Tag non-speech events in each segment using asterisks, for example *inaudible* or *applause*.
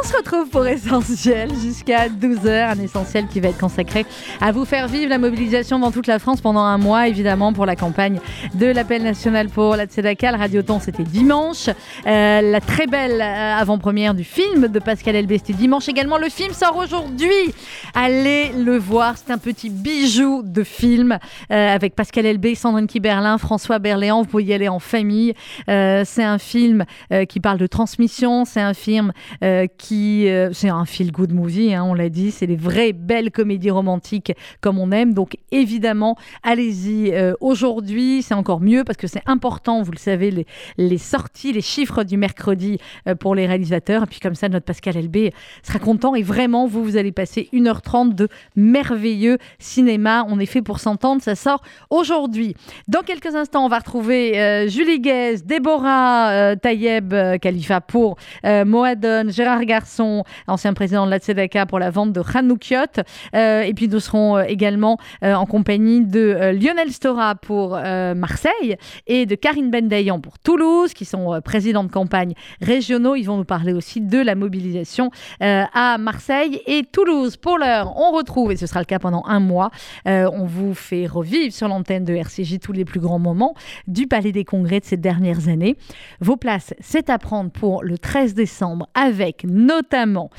on se retrouve pour Essentiel jusqu'à 12h, un essentiel qui va être consacré à vous faire vivre la mobilisation dans toute la France pendant un mois, évidemment, pour la campagne de l'appel national pour la Tzedaka. Le Radioton, c'était dimanche. Euh, la très belle euh, avant-première du film de Pascal Elbé, c'était dimanche également. Le film sort aujourd'hui. Allez le voir, c'est un petit bijou de film avec Pascal Elbé, Sandrine Kiberlin, François Berléand. Vous pouvez y aller en famille. c'est un film qui parle de transmission, c'est un film euh, euh, c'est un feel good movie, hein, on l'a dit, c'est des vraies belles comédies romantiques comme on aime. Donc évidemment, allez-y euh, aujourd'hui, c'est encore mieux parce que c'est important, vous le savez, les, les, sorties, les chiffres du mercredi pour les réalisateurs. Et puis comme ça, notre Pascal Elbé sera content et vraiment, vous, vous allez passer 1h30 de merveilleux cinéma. On est fait pour s'entendre, ça sort aujourd'hui. Dans quelques instants, on va retrouver Julie Guez, Déborah Tayeb Khalifa pour Moadon, Gérard Garçon, ancien président de la Tzedaka pour la vente de Hanoukiot. Euh, et puis nous serons euh, également euh, en compagnie de Lionel Stora pour Marseille et de Karine Bendayan pour Toulouse, qui sont présidents de campagne régionaux. Ils vont nous parler aussi de la mobilisation à Marseille et Toulouse. Pour l'heure, on retrouve, et ce sera le cas pendant un mois, on vous fait revivre sur l'antenne de RCJ tous les plus grands moments du Palais des Congrès de ces dernières années. Vos places, c'est à prendre pour le 13 décembre avec avec notamment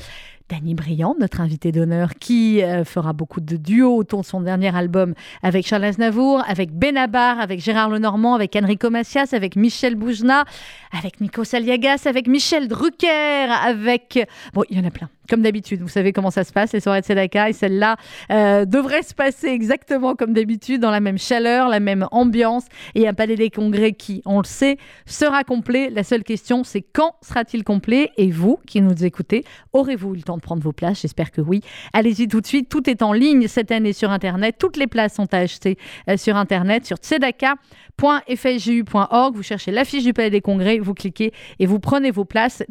Danny Briand, notre invité d'honneur, qui euh, fera beaucoup de duos autour de son dernier album avec Charles Aznavour, avec Benabar, avec Gérard Lenormand, avec Enrico Macias, avec Michel Boujna, avec Nico Saliagas, avec Michel Drucker, avec... Bon, il y en a plein comme d'habitude. Vous savez comment ça se passe, les soirées de Sedaka, et celle-là euh, devrait se passer exactement comme d'habitude, dans la même chaleur, la même ambiance, et un palais des congrès qui, on le sait, sera complet. La seule question, c'est quand sera-t-il complet? Et vous, qui nous écoutez, aurez-vous eu le temps de prendre vos places? J'espère que oui. Allez-y tout de suite, tout est en ligne cette année sur Internet. Toutes les places sont à acheter euh, sur Internet, sur tzedaka.fju.org. Vous cherchez l'affiche du palais des congrès, vous cliquez et vous prenez vos places.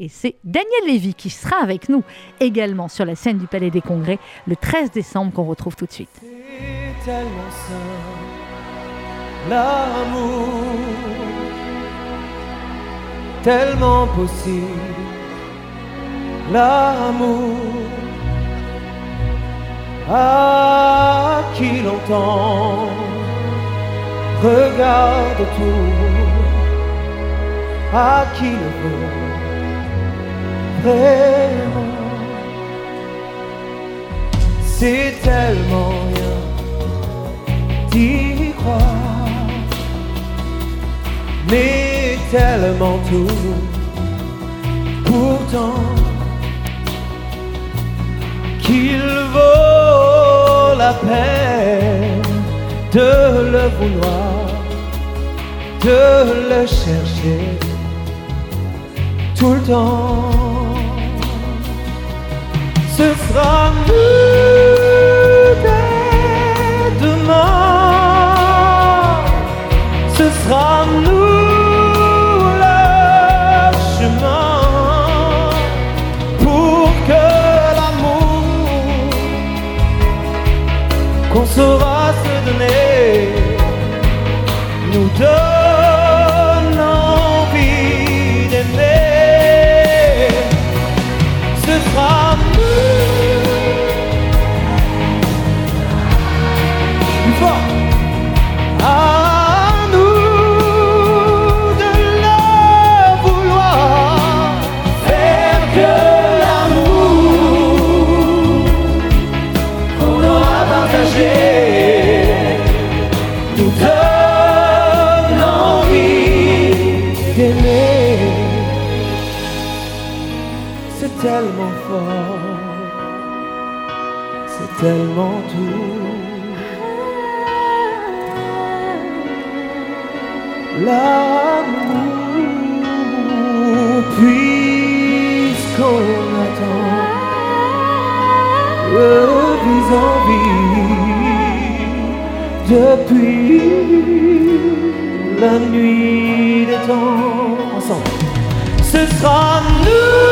Et c'est Daniel Lévy qui sera avec nous également sur la scène du Palais des Congrès le 13 décembre qu'on retrouve tout de suite. L'amour, tellement possible, l'amour. À qui l'entend, regarde autour, à qui le veut? Vraiment. C'est tellement rien d'y croire, mais tellement tout. Pourtant, qu'il vaut la peine de le vouloir, de le chercher tout le temps. Ce sera nous dès demain. Ce sera nous le chemin pour que l'amour qu'on depuis la nuit des temps. Ce sera nous.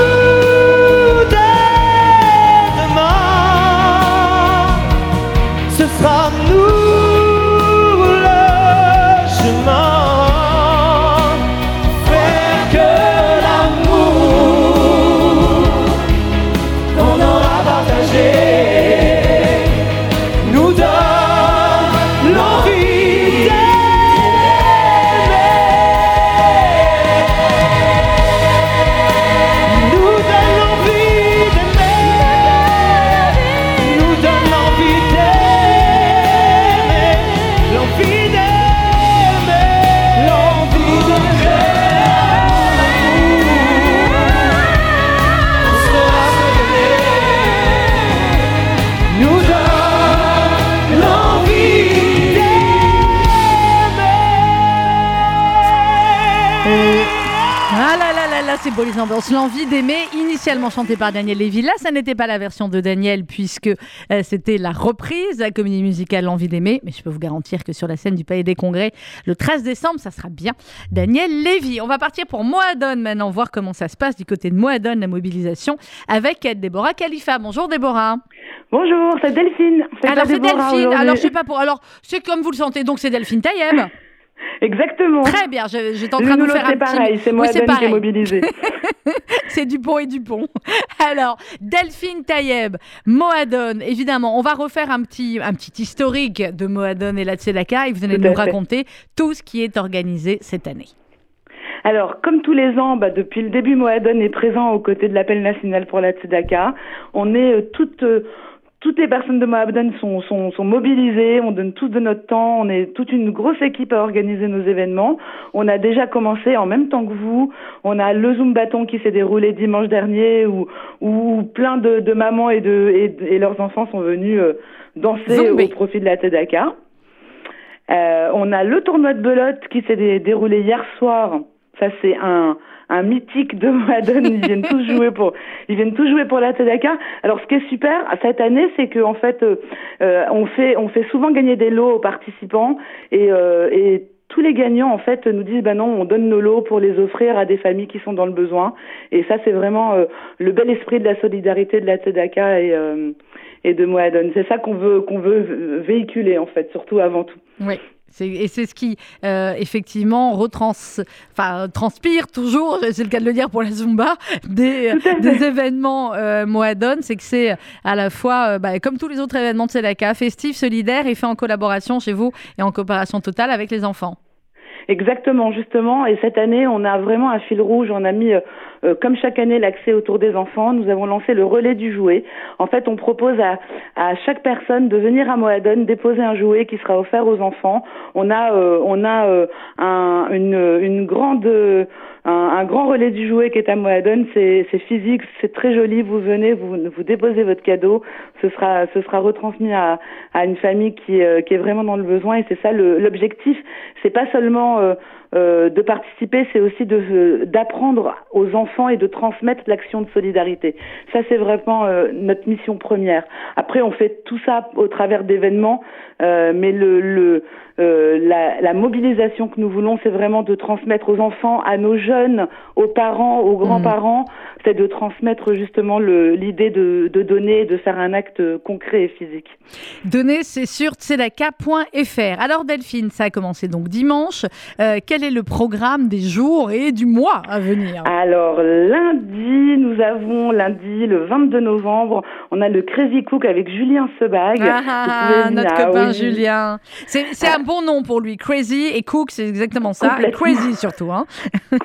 Les ambiances. L'envie d'aimer, initialement chantée par Daniel Lévy. Là, ça n'était pas la version de Daniel, puisque euh, c'était la reprise de la comédie musicale L'envie d'aimer. Mais je peux vous garantir que sur la scène du Palais des Congrès, le 13 décembre, ça sera bien Daniel Lévy. On va partir pour Moadone maintenant, voir comment ça se passe du côté de Moadone, la mobilisation, avec Déborah Khalifa. Bonjour Déborah. Bonjour, c'est Delphine. Alors c'est Delphine. Alors je sais pas pour. Alors c'est comme vous le sentez, donc c'est Delphine Taïeb. *laughs* Exactement. Très bien. J'étais en train de faire un c'est petit. pareil, c'est Oui, moi c'est qui est pareil. mobilisée. *laughs* C'est Dupont et Dupont. *laughs* Alors, Delphine Taïeb, Moadone, évidemment, on va refaire un petit, un petit historique de Moadone et la Tzedaka et vous allez Tout nous fait. raconter tout ce qui est organisé cette année. Alors, comme tous les ans, bah, depuis le début, Moadone est présent aux côtés de l'appel national pour la Tzedaka. On est euh, toutes, euh, toutes les personnes de Moadone sont, sont, sont mobilisées, on donne tous de notre temps, on est toute une grosse équipe à organiser nos événements. On a déjà commencé en même temps que vous. On a le Zoom Bâton qui s'est déroulé dimanche dernier où, où plein de, de mamans et, de, et, et leurs enfants sont venus euh, danser au profit de la Tzedaka. Euh, on a le tournoi de belote qui s'est dé- déroulé hier soir. Ça c'est un, un mythique de Madone. Ils viennent tous *laughs* jouer pour, ils viennent tous jouer pour la Tzedaka. Alors ce qui est super cette année, c'est que en fait, euh, euh, on fait, on fait souvent gagner des lots aux participants et, euh, et tous les gagnants en fait nous disent bah non on donne nos lots pour les offrir à des familles qui sont dans le besoin et ça c'est vraiment euh, le bel esprit de la solidarité de la Tzedaka et euh, et de Moadone c'est ça qu'on veut qu'on veut véhiculer en fait surtout avant tout Oui. Et c'est ce qui, euh, effectivement, retrans, enfin, transpire toujours, *laughs* c'est le cas de le dire pour la Zumba, des, des événements euh, Moadone. C'est que c'est à la fois, euh, bah, comme tous les autres événements de Tzedaka, festif, solidaire et fait en collaboration chez vous et en coopération totale avec les enfants. Exactement, justement. Et cette année, on a vraiment un fil rouge. On a mis, euh, comme chaque année, l'accès autour des enfants. Nous avons lancé le relais du jouet. En fait, on propose à, chaque personne de venir à Moadone déposer un jouet qui sera offert aux enfants. On a, euh, euh, un, grand relais du jouet qui est à Moadone. C'est, physique, c'est très joli. Vous venez, vous, déposez votre cadeau. Ce sera, retransmis à, une famille qui, qui est vraiment dans le besoin. Et c'est ça l'objectif. C'est pas seulement euh, de participer, c'est aussi euh, d'apprendre aux enfants et de transmettre l'action de solidarité. Ça, c'est vraiment euh, notre mission première. Après, on fait tout ça au travers d'événements, euh, mais le, le euh, la, la mobilisation que nous voulons, c'est vraiment de transmettre aux enfants, à nos jeunes, aux parents, aux grands-parents, c'est de transmettre justement l'idée de, de donner, de faire un acte concret et physique. Donner, c'est sur tzedaka.fr. Alors Delphine, ça a commencé donc dimanche. Euh, quel est le programme des jours et du mois à venir? Alors lundi, nous avons lundi le 22 novembre, on a le Crazy Cook avec Julien Sebag. Ah, ah, ah, notre Ah copain Julien. C'est un bon nom pour lui. Crazy et Cook, c'est exactement ça. Et crazy surtout. Hein.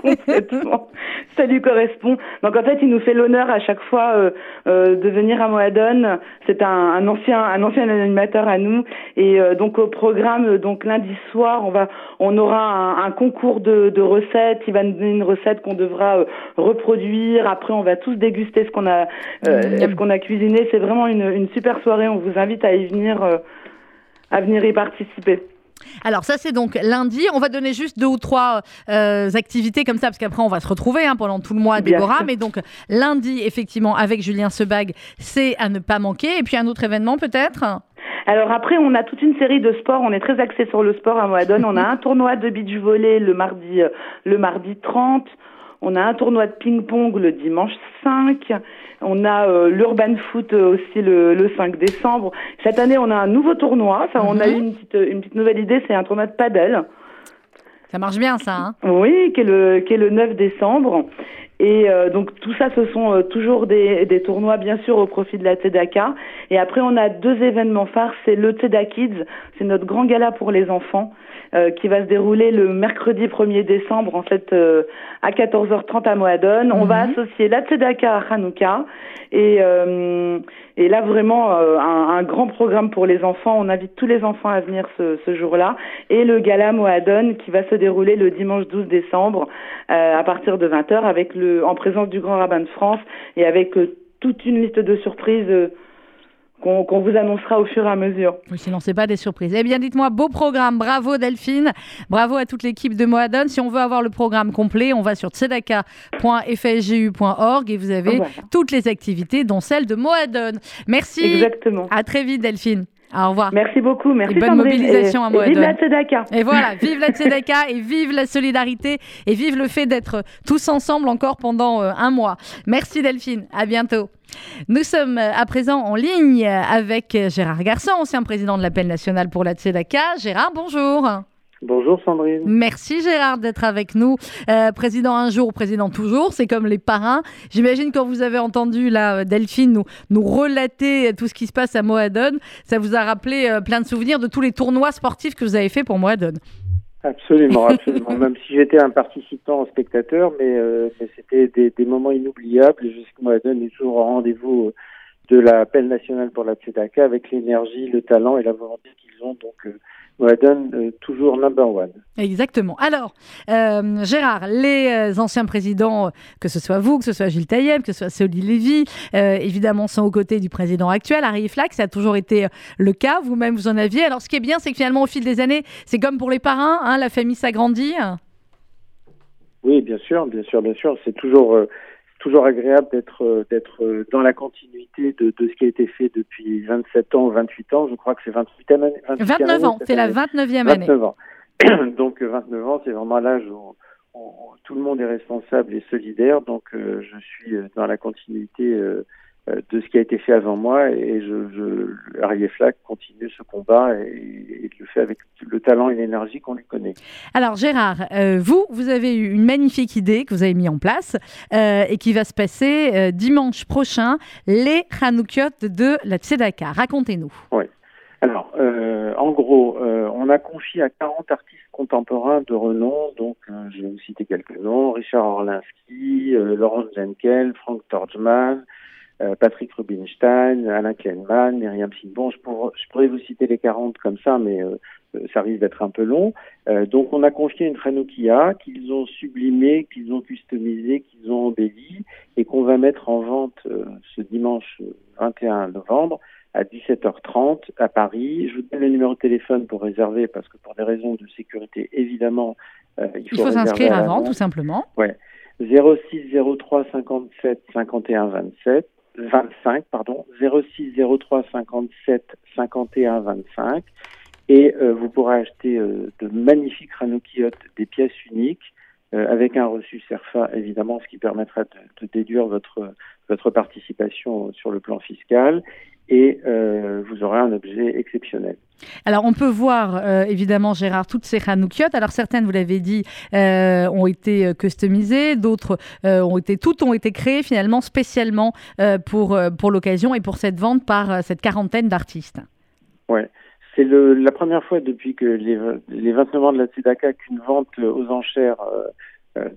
Complètement. Ça lui correspond. Donc en fait, il nous fait l'honneur à chaque fois euh, euh, de venir à Moadone. C'est un, un ancien, un ancien animateur à nous. Et euh, donc au programme, donc lundi soir, on va, on aura un, un concours de, de recettes. Il va nous donner une recette qu'on devra reproduire. Après, on va tous déguster ce qu'on a, ce qu'on a cuisiné. C'est vraiment une, une super soirée. On vous invite à y venir, à venir y participer. Alors ça c'est donc lundi. On va donner juste deux ou trois euh, activités comme ça parce qu'après on va se retrouver hein, pendant tout le mois, Déborah. Mais donc lundi effectivement avec Julien Sebag, c'est à ne pas manquer. Et puis un autre événement peut-être? Alors après, on a toute une série de sports. On est très axé sur le sport à Moadone. On a un tournoi de beach volley le mardi, euh, le mardi 30. On a un tournoi de ping-pong le dimanche 5. On a euh, l'Urban Foot euh, aussi le, le 5 décembre. Cette année, on a un nouveau tournoi. Enfin, on a Mhm. eu une petite, une petite nouvelle idée, c'est un tournoi de paddle. Ça marche bien, ça. Hein Oui, qui est le, qui est le 9 décembre. Et euh, donc tout ça, ce sont euh, toujours des, des tournois, bien sûr, au profit de la Tzedaka. Et après, on a deux événements phares. C'est le Tzedaka Kids, c'est notre grand gala pour les enfants, euh, qui va se dérouler le mercredi 1er décembre, en fait, euh, à 14h30 à Moadone. On va Mhm. associer la Tzedaka à Hanouka. Et, euh, et là, vraiment, euh, un, un grand programme pour les enfants. On invite tous les enfants à venir ce, ce jour-là. Et le gala Moadone qui va se dérouler le dimanche 12 décembre euh, à partir de 20h avec le, en présence du grand rabbin de France et avec euh, toute une liste de surprises euh, qu'on vous annoncera au fur et à mesure. Oui, sinon, c'est pas des surprises. Eh bien, dites-moi, beau programme. Bravo, Delphine. Bravo à toute l'équipe de Moadone. Si on veut avoir le programme complet, on va sur tzedaka.fsgu.org et vous avez Voilà. toutes les activités, dont celle de Moadone. Merci. Exactement. À très vite, Delphine. Au revoir. Merci beaucoup. Merci Et bonne Sandrine. mobilisation à et, et vive Moadone. la Tzedaka. Et voilà, *laughs* vive la Tzedaka et vive la solidarité et vive le fait d'être tous ensemble encore pendant euh, un mois. Merci Delphine, à bientôt. Nous sommes euh, à présent en ligne avec euh, Gérard Garçon, ancien président de l'appel national pour la Tzedaka. Gérard, bonjour. Bonjour Sandrine. Merci Gérard d'être avec nous. Euh, président un jour, président toujours, c'est comme les parrains. J'imagine quand vous avez entendu là, Delphine nous, nous relater tout ce qui se passe à Moadone, ça vous a rappelé euh, plein de souvenirs de tous les tournois sportifs que vous avez fait pour Moadone. Absolument, *laughs* absolument. Même si j'étais un participant, spectateur, mais, euh, mais c'était des, des moments inoubliables. Jusqu'à Moadone est toujours au rendez-vous de l'appel national pour la Tzedaka avec l'énergie, le talent et la volonté qu'ils ont. Donc euh, Moadone euh, toujours number one. Exactement. Alors, euh, Gérard, les euh, anciens présidents, que ce soit vous, que ce soit Gilles Taïeb, que ce soit Soli Lévy, euh, évidemment sont aux côtés du président actuel, Harry Flack. Ça a toujours été le cas. Vous-même, vous en aviez. Alors, ce qui est bien, c'est que finalement, au fil des années, c'est comme pour les parrains, hein, la famille s'agrandit. Oui, bien sûr, bien sûr, bien sûr. C'est toujours toujours agréable d'être euh, d'être euh, dans la continuité de, de ce qui a été fait depuis 27 ans ou 28 ans. Je crois que c'est 28 année. 28e 29 année ans, c'est la année. 29e année. 29 ans. *clears throat* donc euh, 29 ans, c'est vraiment l'âge où, tout le monde est responsable et solidaire. Donc euh, je suis euh, dans la continuité euh, euh, de ce qui a été fait avant moi et je, je Harry Flack continue ce combat et, et le fait avec le talent et l'énergie qu'on lui connaît. Alors, Gérard, euh, vous, vous avez eu une magnifique idée que vous avez mis en place euh, et qui va se passer euh, dimanche prochain, les Hanoukiot de la Tzedaka. Racontez-nous. Alors, euh, en gros, euh, on a confié à 40 artistes contemporains de renom, donc euh, je vais vous citer quelques noms, Richard Orlinski, euh, Laurence Jenkel, Frank Torgman, euh, Patrick Rubinstein, Alain Kleinman, Myriam Silbon. Je, pour- je pourrais vous citer les 40 comme ça, mais euh, euh, ça risque d'être un peu long. Euh, donc, on a confié une Hanoukia qu'ils ont sublimée, qu'ils ont customisée, qu'ils ont embellie et qu'on va mettre en vente euh, ce dimanche euh, 21 novembre à 17h30 à Paris. Je vous donne le numéro de téléphone pour réserver parce que pour des raisons de sécurité, évidemment, euh, il faut, Il faut s'inscrire avant, tout simplement. 06 03 57 51 27 25 pardon 06 03 57 51 25 et euh, vous pourrez acheter euh, de magnifiques ranokiotes, des pièces uniques euh, avec un reçu CERFA évidemment ce qui permettra de, de déduire votre votre participation sur le plan fiscal et euh, vous aurez un objet exceptionnel. Alors, on peut voir, euh, évidemment, Gérard, toutes ces Hanoukiot. Alors, certaines, vous l'avez dit, euh, ont été customisées, d'autres ont été, toutes ont été créées finalement spécialement pour, pour l'occasion et pour cette vente par cette quarantaine d'artistes. C'est le, la première fois depuis que les, les 29 ans de la Tzedaka qu'une vente aux enchères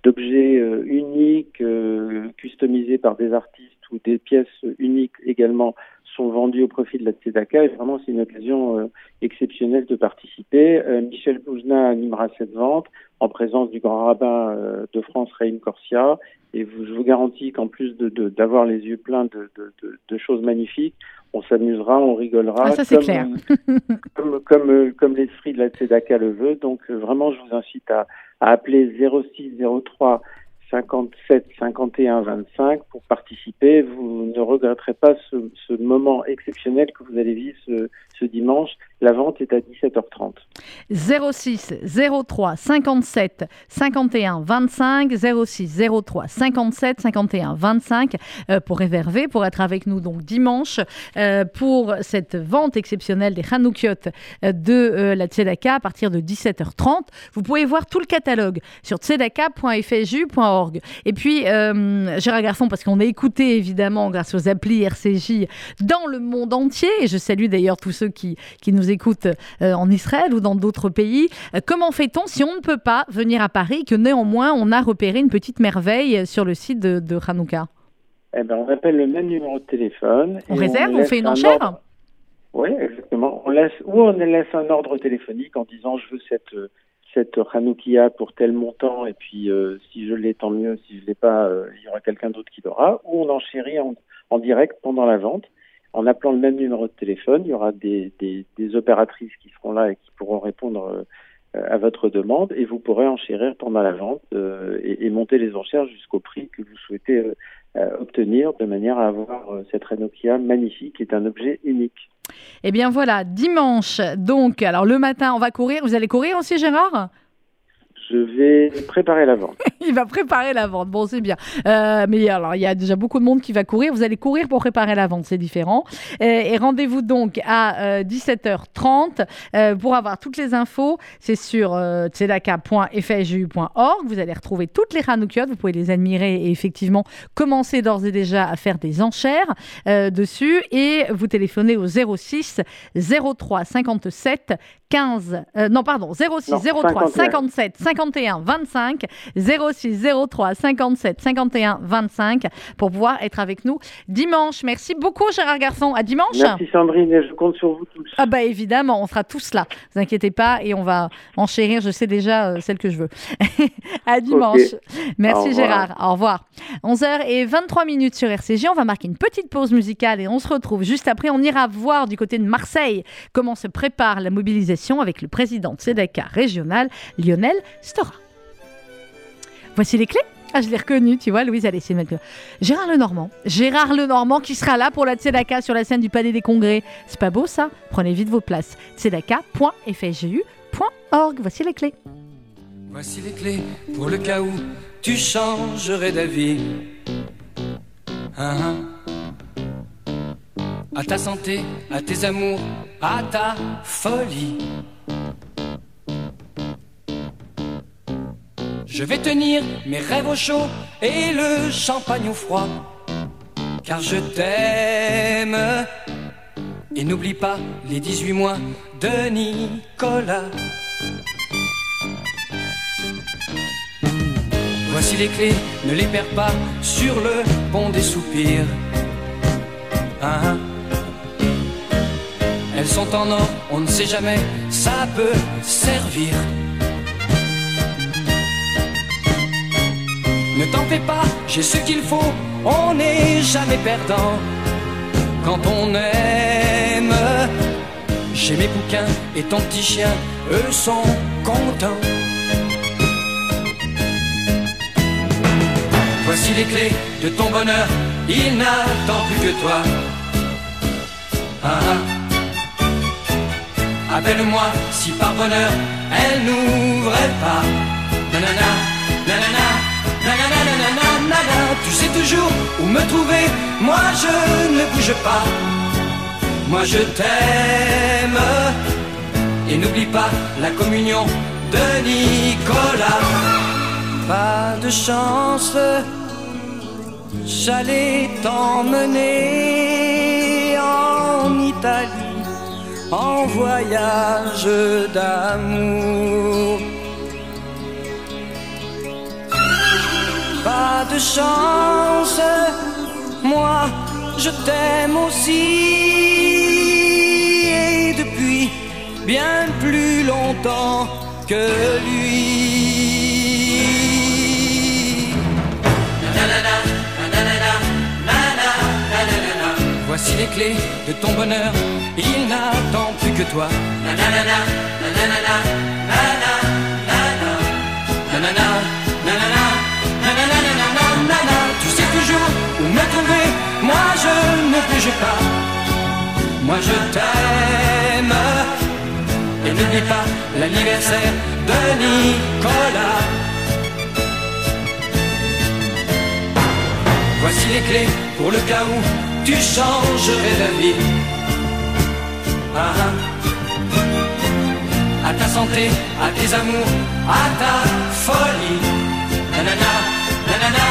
d'objets euh, uniques, euh, customisés par des artistes ou des pièces uniques également sont vendues au profit de la Tzedaka. Et vraiment, c'est une occasion euh, exceptionnelle de participer. Euh, Michel Boujna animera cette vente en présence du grand rabbin euh, de France, Raïm Corsia. Et vous, je vous garantis qu'en plus de, de- d'avoir les yeux pleins de, choses magnifiques, on s'amusera, on rigolera. Ah, ça, c'est comme, clair. *laughs* comme, comme, comme l'esprit de la Tzedaka le veut. Donc, vraiment, je vous incite à, à appeler 06 03 57 51 25 pour participer. Vous ne regretterez pas ce, moment exceptionnel que vous allez vivre ce, dimanche. La vente est à 17h30. 06 03 57 51 25 06 03 57 51 25 euh, pour réserver, pour être avec nous donc dimanche euh, pour cette vente exceptionnelle des Hanoukiot euh, de euh, la Tzedaka à partir de 17h30. Vous pouvez voir tout le catalogue sur tzedaka.fju.org. Et puis, euh, Gérard Garçon, parce qu'on est écouté évidemment grâce aux applis RCJ dans le monde entier, et je salue d'ailleurs tous ceux qui, qui nous écoutent euh, en Israël ou dans d'autres pays. Euh, comment fait-on si on ne peut pas venir à Paris, que néanmoins on a repéré une petite merveille sur le site de, de Hanouka? Eh ben, on appelle le même numéro de téléphone. On réserve, on fait une un enchère ordre- Oui, exactement. On laisse, ou on laisse un ordre téléphonique en disant je veux cette, cette Hanoukia pour tel montant et puis euh, si je l'ai tant mieux, si je l'ai pas, euh, il y aura quelqu'un d'autre qui l'aura. Ou on enchérit en, direct pendant la vente en appelant le même numéro de téléphone. Il y aura des, des, opératrices qui seront là et qui pourront répondre euh, à votre demande et vous pourrez enchérir pendant la vente et, monter les enchères jusqu'au prix que vous souhaitez obtenir de manière à avoir cette Renokia magnifique qui est un objet unique. Eh bien voilà, dimanche, donc, alors le matin, on va courir. Vous allez courir aussi, Gérard? Je vais préparer la vente. *laughs* Il va préparer la vente. Bon, c'est bien. Euh, mais alors, il y a déjà beaucoup de monde qui va courir. Vous allez courir pour préparer la vente, c'est différent. Euh, et rendez-vous donc à euh, 17h30 euh, pour avoir toutes les infos. C'est sur tzedaka.fju.org. Vous allez retrouver toutes les Hanoukiot. Vous pouvez les admirer et effectivement commencer d'ores et déjà à faire des enchères dessus. Et vous téléphonez au 06 03 57 15. euh, non, pardon, 06 Non, 03 51. 57 51 25 06 03 57 51 25 pour pouvoir être avec nous dimanche. Merci beaucoup Gérard Garçon. À dimanche. Merci Sandrine et je compte sur vous tous. Ah bah évidemment, on sera tous là. Vous inquiétez pas et on va enchérir. Je sais déjà euh, celle que je veux. *laughs* à dimanche. Merci Au. Gérard. Au revoir. 11h et 23 minutes sur RCG. On va marquer une petite pause musicale et on se retrouve juste après. On ira voir du côté de Marseille comment se prépare la mobilisation avec le président de Sedeka régional, Lionel Stora. Voici les clés. Ah, je l'ai reconnu, tu vois, Louise, allez, c'est maintenant. Gérard Lenormand. Gérard Lenormand qui sera là pour la Tzedaka sur la scène du Palais des Congrès. C'est pas beau ça? Prenez vite vos places. tzedaka.fju.org. Voici les clés. Voici les clés pour le cas où tu changerais d'avis. Hein, hein. À ta santé, à tes amours, à ta folie. Je vais tenir mes rêves au chaud et le champagne au froid. Car je t'aime. Et n'oublie pas les 18 mois de Nicolas. Voici les clés, ne les perds pas sur le pont des soupirs. Hein, hein. En or, on ne sait jamais, ça peut servir. Ne t'en fais pas, j'ai ce qu'il faut, on n'est jamais perdant. Quand on aime, j'ai mes bouquins et ton petit chien, eux sont contents. Voici les clés de ton bonheur, il n'attend plus que toi. Ah, ah. Appelle-moi si par bonheur elle n'ouvrait pas. Nanana, nanana, nanana, nanana. Tu sais toujours où me trouver, moi je ne bouge pas. Moi je t'aime. Et n'oublie pas la communion de Nicolas. Pas de chance, j'allais t'emmener en Italie en voyage d'amour. Pas de chance, moi je t'aime aussi et depuis bien plus longtemps que lui. Voici les clés de ton bonheur, il n'attend plus que toi. Tu sais toujours où me trouver, moi je ne bouge pas. Moi je t'aime. Et n'oublie pas l'anniversaire de Nicolas. Voici les clés pour le cas où tu changerais d'avis. Ah, ah. À ta santé, à tes amours, à ta folie. Nanana, nanana,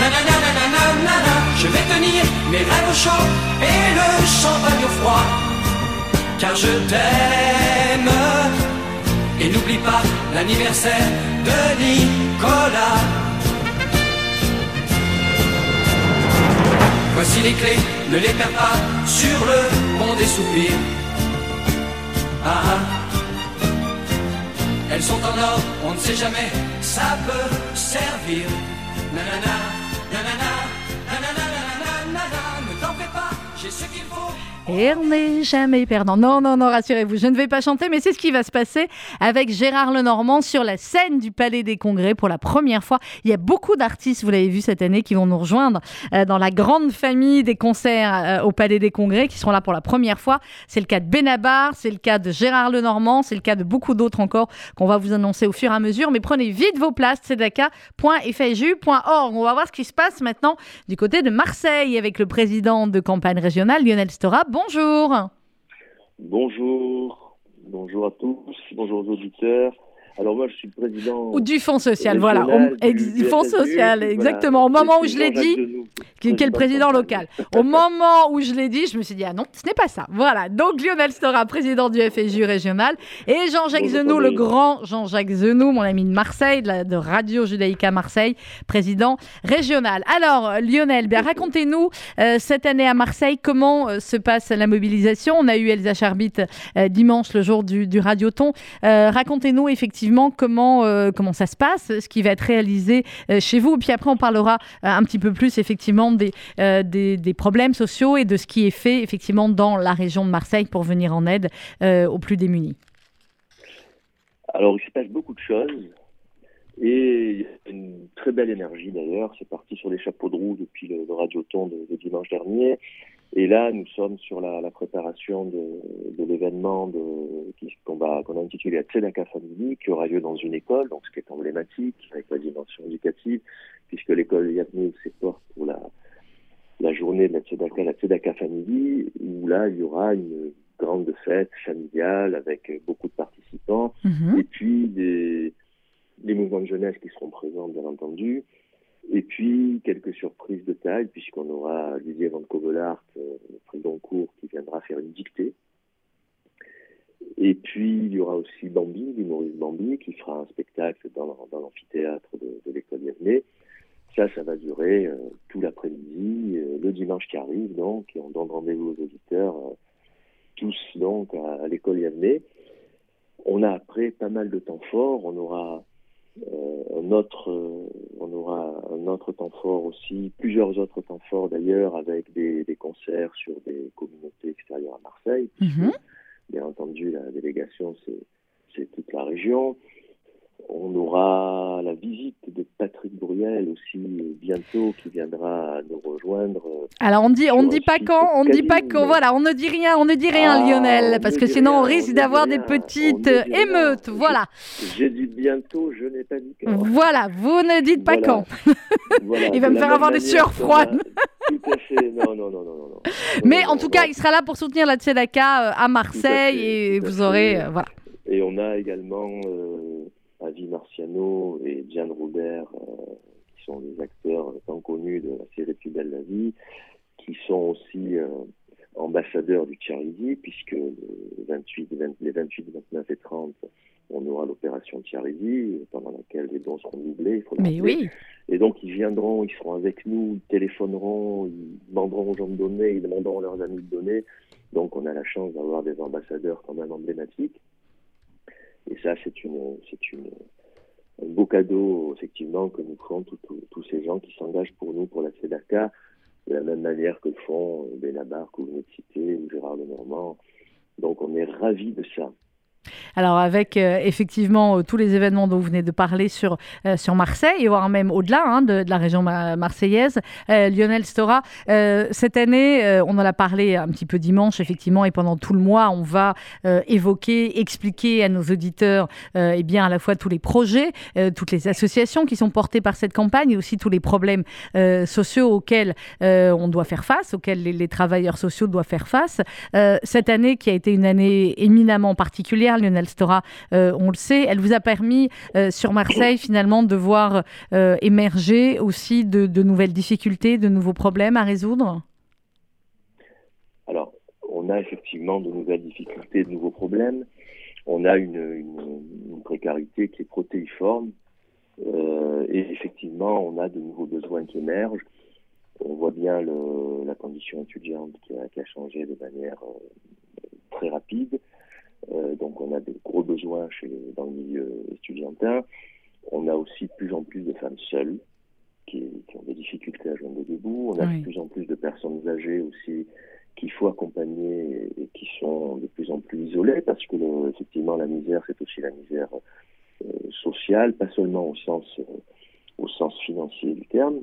nanana, nanana, nanana. Je vais tenir mes rêves au chaud et le champagne au froid. Car je t'aime. Et n'oublie pas l'anniversaire de Nicolas. Voici les clés, ne les perds pas sur le pont des soupirs. Ah ah. Elles sont en or, on ne sait jamais, ça peut servir. Nanana, nanana, nanana, nanana, nanana, ne t'en fais pas, j'ai ce faut. Et on n'est jamais perdant. Non, non, non, rassurez-vous, je ne vais pas chanter, mais c'est ce qui va se passer avec Gérard Lenormand sur la scène du Palais des Congrès pour la première fois. Il y a beaucoup d'artistes, vous l'avez vu cette année, qui vont nous rejoindre euh, dans la grande famille des concerts euh, au Palais des Congrès, qui seront là pour la première fois. C'est le cas de Benabar, c'est le cas de Gérard Lenormand, c'est le cas de beaucoup d'autres encore qu'on va vous annoncer au fur et à mesure. Mais prenez vite vos places, tzedaka.fju.org. On va voir ce qui se passe maintenant du côté de Marseille avec le président de campagne régionale, Lionel Stora. Bonjour. Bonjour, bonjour à tous, bonjour aux auditeurs. Alors moi, je suis président Ou du Fonds social, voilà. du Fonds social, voilà. exactement. Au moment où je l'ai dit, qui, est le président de local. Au moment où je l'ai dit, je me suis dit, ah non, ce n'est pas ça. Voilà. Donc Lionel Stora, président du FSU régional, et Jean-Jacques Zenou, le grand Jean-Jacques Zenou, mon ami de Marseille, de, la- de Radio Judaïka Marseille, président régional. Alors, Lionel, bien, racontez-nous euh, cette année à Marseille, comment euh, se passe la mobilisation? On a eu Elsa Charbit euh, dimanche, le jour du, du Radioton. Racontez-nous effectivement comment, euh, comment ça se passe, ce qui va être réalisé euh, chez vous. Puis après, on parlera euh, un petit peu plus effectivement des, des, problèmes sociaux et de ce qui est fait effectivement dans la région de Marseille pour venir en aide aux plus démunis. Alors, il se passe beaucoup de choses et une très belle énergie d'ailleurs. C'est parti sur les chapeaux de roue depuis le, le radioton de dimanche dernier. Et là, nous sommes sur la, la préparation de, de l'événement qu'on va- qu'on a intitulé la Tzedaka Family, qui aura lieu dans une école, donc ce qui est emblématique avec la dimension éducative, puisque l'école c'est porte pour la, la journée de la Tzedaka, la Tzedaka Family, où là, il y aura une grande fête familiale avec beaucoup de participants Mhm. et puis des, des mouvements de jeunesse qui seront présents, bien entendu, et puis quelques surprises de taille, puisqu'on aura Didier Van Kovelart, euh, le président qui viendra faire une dictée. Et puis il y aura aussi Bambi, l'humoriste Bambi, qui fera un spectacle dans, l'amphithéâtre de, l'école Yavné. Ça, ça va durer euh, tout l'après-midi, euh, le dimanche qui arrive, donc, et on donne rendez-vous aux auditeurs, tous donc à, l'école Yavné. On a après pas mal de temps forts. On aura un autre, euh, on aura un autre temps fort aussi, plusieurs autres temps forts d'ailleurs, avec des, des concerts sur des communautés extérieures à Marseille. Mhm. Bien entendu, la délégation, c'est c'est toute la région. On aura la visite de Patrick Bruel aussi euh, bientôt qui viendra nous rejoindre. euh, Alors on dit, on ne dit pas quand, on ne dit pas quand, voilà, on ne dit rien, on ne dit rien, Ah, Lionel, on parce que sinon on rien, risque on d'avoir des petites émeutes, voilà. J'ai dit bientôt, je n'ai pas dit quand. Voilà, vous ne dites pas Voilà. quand. *laughs* Voilà, Il va me faire avoir des sueurs froides. a- *laughs* Tout à fait. Non, non, non, non, non. non. Mais Non, en non, tout cas, il sera là pour soutenir la Tzedaka euh, à Marseille et vous aurez, euh, voilà. Et on a également euh, Avi Marciano et Diane Robert, euh, qui sont des acteurs tant connus de la série Plus belle la vie, qui sont aussi euh, ambassadeurs du Charity, puisque le 28, 20 les 28, 29 et 30, on aura l'opération Charity, pendant laquelle les dons seront doublés. Mais oui, Et donc, ils viendront, ils seront avec nous, ils téléphoneront, ils demanderont aux gens de donner, ils demanderont à leurs amis de donner. Donc, on a la chance d'avoir des ambassadeurs quand même emblématiques. Et ça, c'est un beau cadeau, effectivement, que nous tous- tous ces gens qui s'engagent pour nous, pour la SEDACA, de la même manière que le font euh, Benabar, que vous venez de citer, ou Gérard Lenormand. Donc, on est ravis de ça. Alors avec euh, effectivement euh, tous les événements dont vous venez de parler sur, euh, sur Marseille, voire même au-delà hein, de, de la région ma- marseillaise, Lionel Stora, cette année, on en a parlé un petit peu dimanche effectivement, et pendant tout le mois, on va évoquer, expliquer à nos auditeurs euh, eh bien, à la fois tous les projets, toutes les associations qui sont portées par cette campagne, et aussi tous les problèmes sociaux auxquels on doit faire face, auxquels les, les travailleurs sociaux doivent faire face. Cette année qui a été une année éminemment particulière, Lionel Stora, euh, on le sait, elle vous a permis euh, sur Marseille finalement de voir euh, émerger aussi de, nouvelles difficultés, de nouveaux problèmes à résoudre? Alors, on a effectivement de nouvelles difficultés, de nouveaux problèmes. On a une, précarité qui est protéiforme. Et effectivement, on a de nouveaux besoins qui émergent. On voit bien la condition étudiante qui a, changé de manière très rapide. Euh, donc, on a de gros besoins chez, dans le milieu étudiantin. On a aussi de plus en plus de femmes seules qui, qui ont des difficultés à joindre debout. On a Oui. de plus en plus de personnes âgées aussi qu'il faut accompagner et qui sont de plus en plus isolées parce que le- effectivement la misère c'est aussi la misère euh, sociale, pas seulement au sens euh, au sens financier du terme.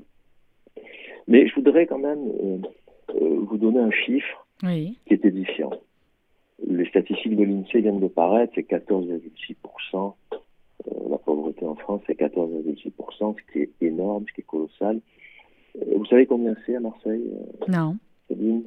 Mais je voudrais quand même euh, vous donner un chiffre Oui. qui est édifiant. Les statistiques de l'INSEE viennent de paraître, c'est 14,6%. Euh, la pauvreté en France, c'est 14,6%, ce qui est énorme, ce qui est colossal. Euh, vous savez combien c'est à Marseille, euh, Non. Sabine?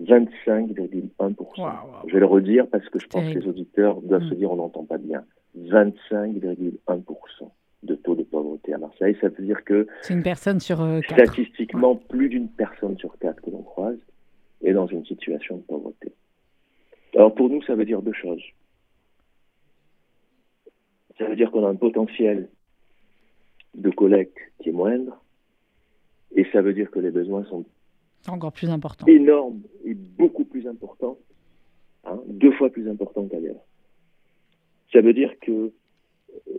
25,1%. Waouh. Je vais le redire parce que je pense que les auditeurs doivent Mm. se dire on n'entend pas bien. 25,1% de taux de pauvreté à Marseille. Ça veut dire que C'est une personne sur euh, quatre. statistiquement, plus d'une personne sur quatre que l'on croise est dans une situation de pauvreté. Alors pour nous, ça veut dire deux choses. Ça veut dire qu'on a un potentiel de collecte qui est moindre, et ça veut dire que les besoins sont encore plus important. énorme et beaucoup plus important, hein, deux fois plus important qu'ailleurs. Ça veut dire que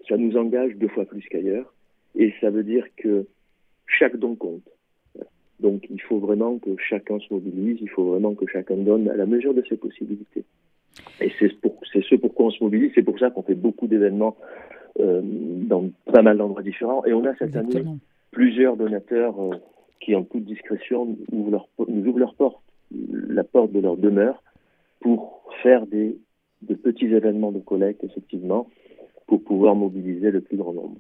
ça nous engage deux fois plus qu'ailleurs, et ça veut dire que chaque don compte. Donc il faut vraiment que chacun se mobilise, il faut vraiment que chacun donne à la mesure de ses possibilités. Et c'est pour, c'est ce pourquoi on se mobilise, c'est pour ça qu'on fait beaucoup d'événements euh, dans pas mal d'endroits différents, et on a cette année plusieurs donateurs euh, qui, en toute discrétion, ouvrent leur, nous ouvrent leur porte, la porte de leur demeure, pour faire des, de petits événements de collecte, effectivement, pour pouvoir mobiliser le plus grand nombre.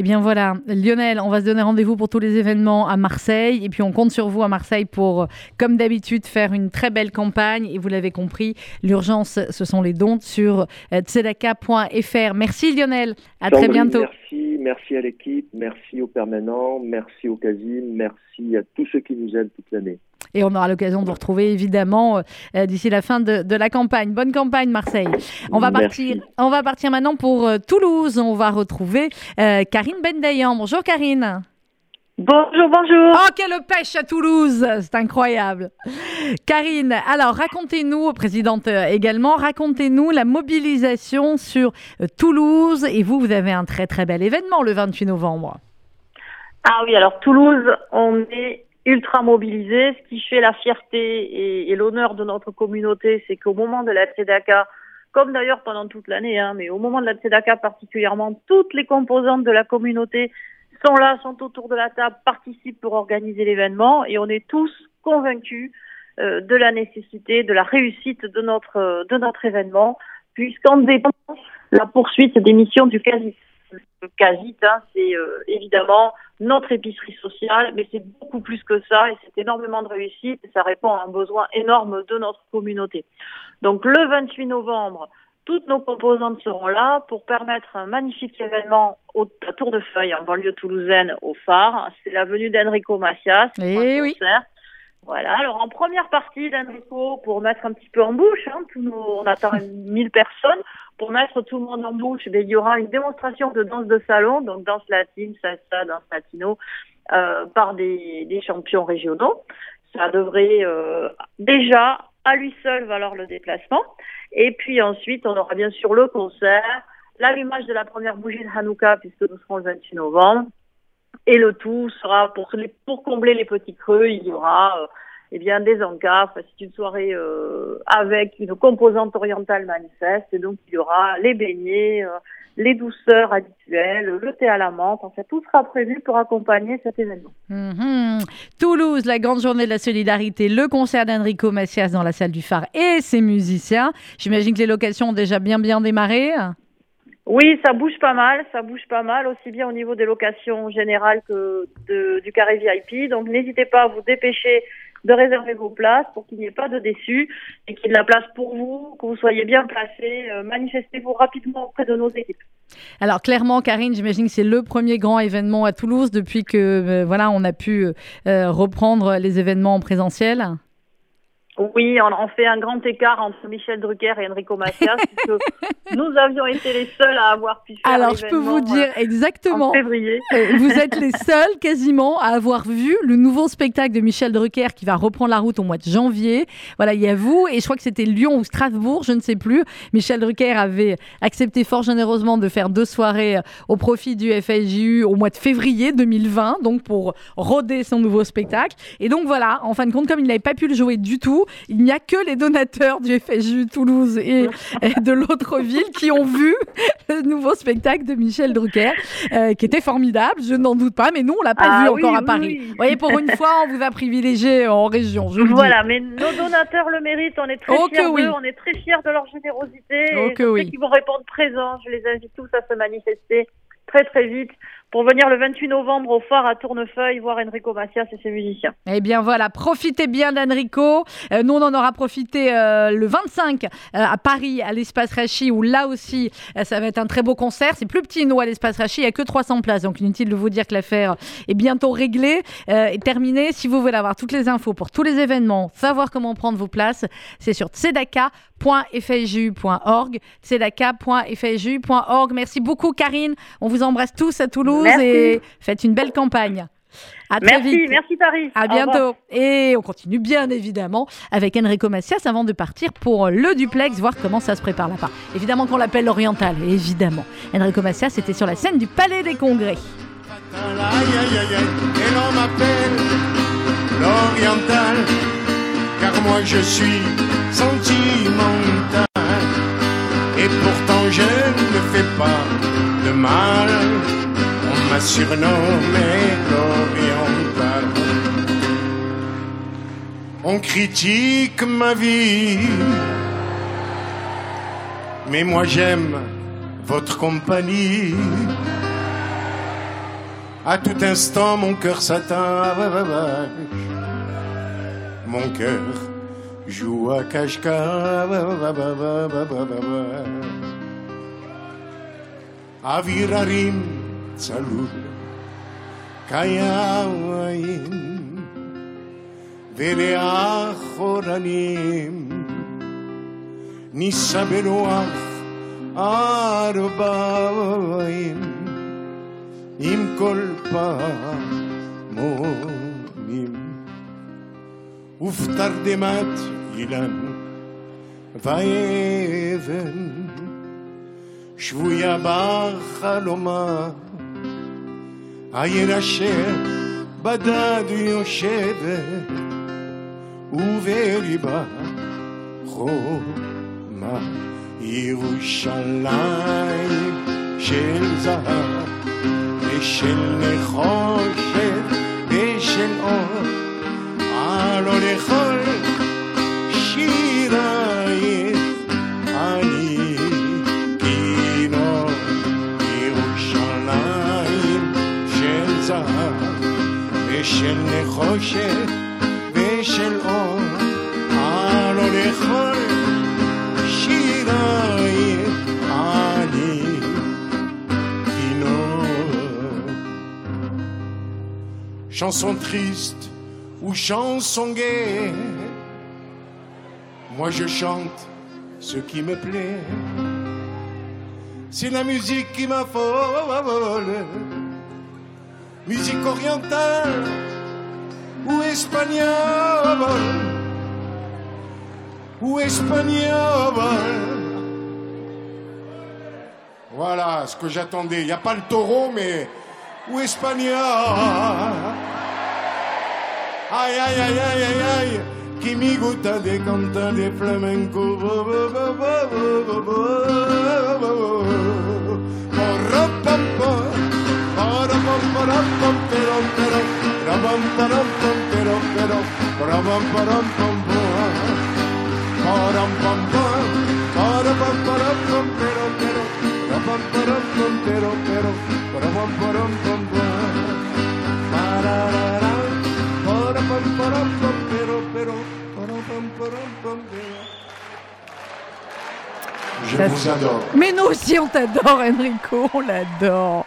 Eh bien voilà, Lionel, on va se donner rendez-vous pour tous les événements à Marseille. Et puis on compte sur vous à Marseille pour, euh, comme d'habitude, faire une très belle campagne. Et vous l'avez compris, l'urgence, ce sont les dons sur euh, tzedaka.fr. Merci Lionel, à très bientôt. Merci, merci à l'équipe, merci aux permanents, merci au Casim, merci à tous ceux qui nous aident toute l'année. Et on aura l'occasion de vous retrouver évidemment euh, d'ici la fin de, de la campagne. Bonne campagne Marseille. On va Merci. partir, on va partir maintenant pour euh, Toulouse. On va retrouver euh, Karine Bendayan. Bonjour Karine. Bonjour, bonjour. Oh, quelle pêche à Toulouse C'est incroyable. Karine, alors racontez-nous, présidente également, racontez-nous la mobilisation sur euh, Toulouse. Et vous, vous avez un très très bel événement le 28 novembre. Ah oui, alors Toulouse, on est ultra mobilisés. Ce qui fait la fierté et, l'honneur de notre communauté, c'est qu'au moment de la Tzedaka, comme d'ailleurs pendant toute l'année, hein, mais au moment de la Tzedaka particulièrement, toutes les composantes de la communauté sont là, sont autour de la table, participent pour organiser l'événement et on est tous convaincus euh, de la nécessité, de la réussite de notre, euh, de notre événement, puisqu'en dépend la poursuite des missions du CASIT. Le CASIT, hein, c'est euh, évidemment notre épicerie sociale, mais c'est beaucoup plus que ça et c'est énormément de réussite et ça répond à un besoin énorme de notre communauté. Donc le 28 novembre, toutes nos composantes seront là pour permettre un magnifique événement au, à Tour de Feuille, en banlieue toulousaine, au phare. C'est la venue d'Enrico Macias. Eh pour un oui. concert. Voilà, alors en première partie d'Enrico, pour mettre un petit peu en bouche, hein, tous nos- on attend *laughs* 1000 personnes, pour mettre tout le monde en bouche, ben, il y aura une démonstration de danse de salon, donc danse latine, salsa, danse latino, euh, par des, des champions régionaux. Ça devrait euh, déjà, à lui seul, valoir le déplacement. Et puis ensuite, on aura bien sûr le concert, l'allumage de la première bougie de Hanouka, puisque nous serons le 28 novembre. Et le tout sera, pour, combler les petits creux, il y aura euh, eh bien, des. Enfin, c'est une soirée euh, avec une composante orientale manifeste. Et donc, il y aura les beignets, euh, les douceurs habituelles, le thé à la menthe. Enfin, tout sera prévu pour accompagner cet événement. Mhm. Toulouse, la grande journée de la solidarité, le concert d'Enrico Macias dans la salle du phare et ses musiciens. J'imagine que les locations ont déjà bien bien démarré. Oui, ça bouge pas mal, ça bouge pas mal, aussi bien au niveau des locations générales que du carré VIP. Donc n'hésitez pas à vous dépêcher de réserver vos places pour qu'il n'y ait pas de déçus et qu'il y ait de la place pour vous, que vous soyez bien placés. Euh, Manifestez-vous rapidement auprès de nos équipes. Alors clairement, Karine, j'imagine que c'est le premier grand événement à Toulouse depuis que euh, voilà on a pu euh, reprendre les événements en présentiel. Oui, on, on fait un grand écart entre Michel Drucker et Enrico Macias, *laughs* puisque nous avions été les seuls à avoir pu faire Alors je peux vous dire euh, exactement. en février. Euh, Vous êtes les seuls quasiment à avoir vu le nouveau spectacle de Michel Drucker qui va reprendre la route au mois de janvier. Voilà, il y a vous et je crois que c'était Lyon ou Strasbourg, je ne sais plus. Michel Drucker avait accepté fort généreusement de faire deux soirées euh, au profit du FSJU au mois de février 2020, donc pour roder son nouveau spectacle. Et donc voilà, en fin de compte, comme il n'avait pas pu le jouer du tout, il n'y a que les donateurs du FSJU Toulouse et, *laughs* et de l'autre ville qui ont vu le nouveau spectacle de Michel Drucker, euh, qui était formidable, je n'en doute pas, mais nous, on l'a pas Ah vu oui, encore à oui, Paris. oui. Vous voyez, pour une fois, on vous a privilégié en région, je. Voilà, mais nos donateurs le méritent. On est très Oh fiers d'eux, on est très fiers de leur générosité. Oh et sais qu'ils vont répondre présents. Je les invite tous à se manifester très très vite pour venir le 28 novembre au phare à Tournefeuille voir Enrico Macias et ses musiciens. Eh bien voilà, profitez bien d'Enrico. Euh, nous, on en aura profité euh, le 25 euh, à Paris, à l'espace Rachi, où là aussi, ça va être un très beau concert. C'est plus petit, nous, à l'espace Rachi, il n'y a que 300 places. Donc inutile de vous dire que l'affaire est bientôt réglée et terminée. Si vous voulez avoir toutes les infos pour tous les événements, savoir comment prendre vos places, c'est sur tzedaka.fju.org. tzedaka.fju.org. Merci beaucoup, Karine. On vous embrasse tous à Toulouse Merci. et faites une belle campagne. À très Merci, vite. merci Paris. À bientôt. Et on continue bien évidemment avec Enrico Macias avant de partir pour le duplex, voir comment ça se prépare là-bas. Évidemment qu'on l'appelle l'Oriental, évidemment. Enrico Macias était sur la scène du Palais des Congrès. Aïe aïe aïe aïe, et l'on m'appelle l'oriental, car moi je suis sentimental, et pourtant je ne fais pas de mal, m'a surnommé l'oriental. On critique ma vie, mais moi j'aime votre compagnie. À tout instant, mon cœur s'attache. Mon cœur joue à cache-cache. Avirarim צלול, קיים ולאחורנים נישא ברוח ארבעים. עם כל פעמונים ובתרדמת אילן ואבן שבויה בחלומה. העיר אשר בדד יושבת, ובליבה חומה ירושלים של זהב. ושל נחושת ושל אור, הלא לכל שירייך ושל נחושת ושל אור, הלא לכל שירייך אני chanson triste ou chanson gaie. Moi je chante ce qui me plaît. C'est la musique qui m'affole. Musique orientale ou espagnole. Ou espagnole. Voilà ce que j'attendais. Il n'y a pas le taureau, mais ou espagnol. Ay, ay, ay, ay, ay, ay, que me gusta de cantar de flamenco. Bo, Pero, pero, pero, pero, Je Ça, vous adore. Mais nous aussi, on t'adore, Enrico, on l'adore.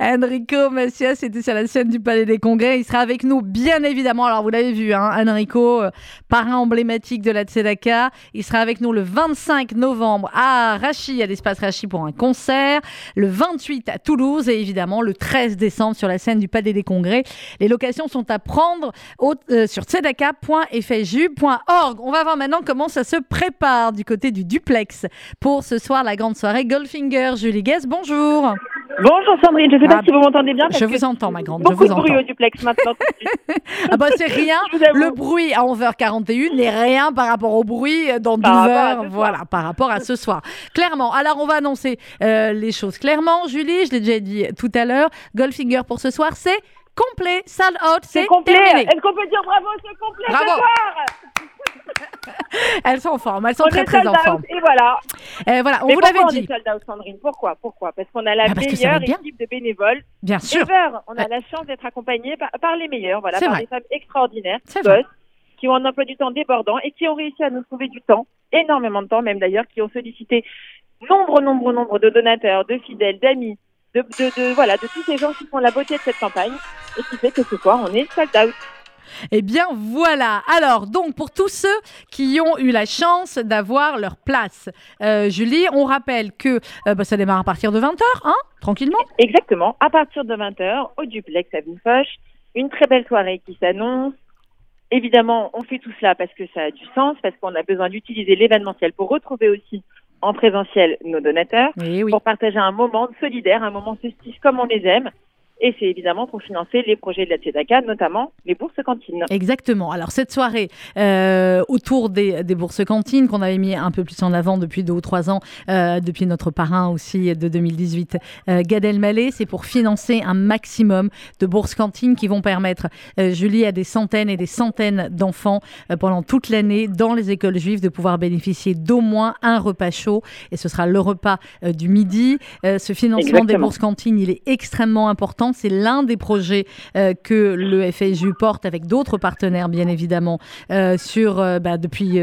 Enrico Macias était sur la scène du Palais des Congrès. Il sera avec nous, bien évidemment. Alors, vous l'avez vu, hein, Enrico, euh, parrain emblématique de la Tzedaka. Il sera avec nous le 25 novembre à Rachi, à l'espace Rachi pour un concert. Le 28 à Toulouse et évidemment le 13 décembre sur la scène du Palais des Congrès. Les locations sont à prendre au- euh, sur tzedaka.fju.org. On va voir maintenant comment ça se prépare du côté du duplex pour ce soir la grande soirée Goldfinger. Julie Guess, bonjour. Bonjour Sandrine, je ne sais pas Ah, si vous m'entendez bien. parce Je que vous entends, ma grande. Je Beaucoup vous de bruit au duplex maintenant. *laughs* Ah bah c'est rien. *laughs* Je. Le bruit à 11h41 n'est rien par rapport au bruit dans 12 Par rapport à heures. ce soir. Voilà, par rapport à ce soir. Clairement. Alors on va annoncer euh, les choses clairement. Julie, je l'ai déjà dit tout à l'heure. Goldfinger pour ce soir, c'est complet, sale out, c'est complet. Est-ce qu'on peut dire bravo, c'est complet Bravo. ce soir? *laughs* *laughs* Elles sont en forme, elles sont On très très en forme. Et voilà. Euh, voilà, on Mais vous l'avait on est dit. sold out, Sandrine? Pourquoi? Pourquoi? Parce qu'on a la Ah, meilleure équipe de bénévoles. Bien sûr. Ever. On a la chance d'être accompagnés par, par les meilleurs, voilà, par vrai. des femmes extraordinaires, qui bossent, qui ont un emploi du temps débordant et qui ont réussi à nous trouver du temps, énormément de temps même d'ailleurs, qui ont sollicité nombre, nombre, nombre de donateurs, de fidèles, d'amis, de, de, de- voilà, de tous ces gens qui font la beauté de cette campagne et qui fait que ce soir on est sold out. Eh bien voilà. Alors donc pour tous ceux qui ont eu la chance d'avoir leur place, euh, Julie, on rappelle que euh, bah, ça démarre à partir de 20h, hein, tranquillement. Exactement. À partir de 20h, au duplex à Villefoche, une très belle soirée qui s'annonce. Évidemment, on fait tout cela parce que ça a du sens, parce qu'on a besoin d'utiliser l'événementiel pour retrouver aussi en présentiel nos donateurs, Eh oui. pour partager un moment solidaire, un moment festif comme on les aime. Et c'est évidemment pour financer les projets de la Tzedaka, notamment les bourses cantines. Exactement. Alors cette soirée euh, autour des, des bourses cantines qu'on avait mis un peu plus en avant depuis deux ou trois ans, euh, depuis notre parrain aussi de 2018, euh, Gad Elmaleh, c'est pour financer un maximum de bourses cantines qui vont permettre, euh, Julie, à des centaines et des centaines d'enfants pendant toute l'année dans les écoles juives de pouvoir bénéficier d'au moins un repas chaud. Et ce sera le repas du midi. Ce financement des bourses cantines, il est extrêmement important. C'est l'un des projets euh, que le FSU porte avec d'autres partenaires, bien évidemment, euh, sur, euh, bah, depuis